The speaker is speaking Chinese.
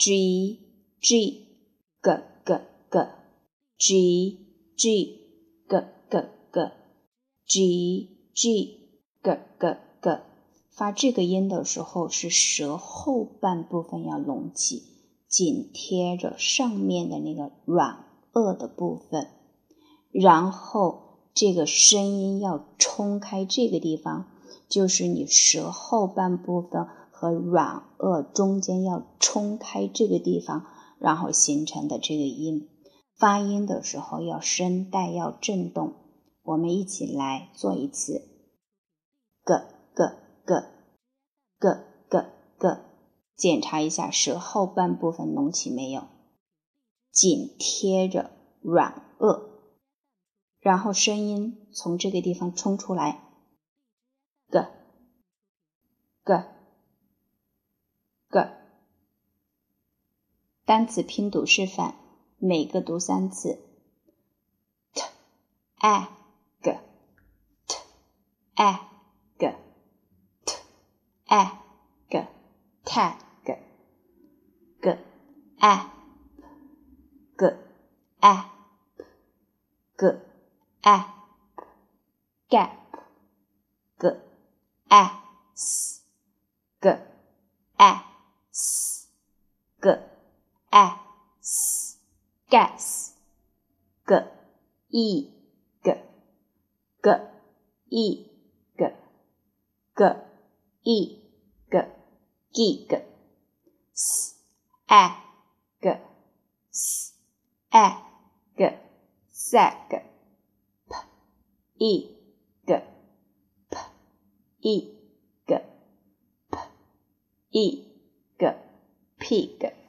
g g g g g g g g g g g g g g g 发这个音的时候，是舌后半部分要隆起，紧贴着上面的那个软腭的部分，然后这个声音要冲开这个地方，就是你舌后半部分和软腭中间要冲开这个地方，然后形成的这个音。发音的时候要声带要震动，我们一起来做一次，g g g g g g，检查一下舌后半部分隆起没有，紧贴着软腭，然后声音从这个地方冲出来，g g g，单词拼读示范。每个读三次，t a g t a g t a g tag g a p g a p g a p gap g a s g a s g a s gas, g, e, g, g, e, g, g, e, g, gig, s, a, g, s, a, g, sag, p, e, g, p, e, g, p, e, g, pig.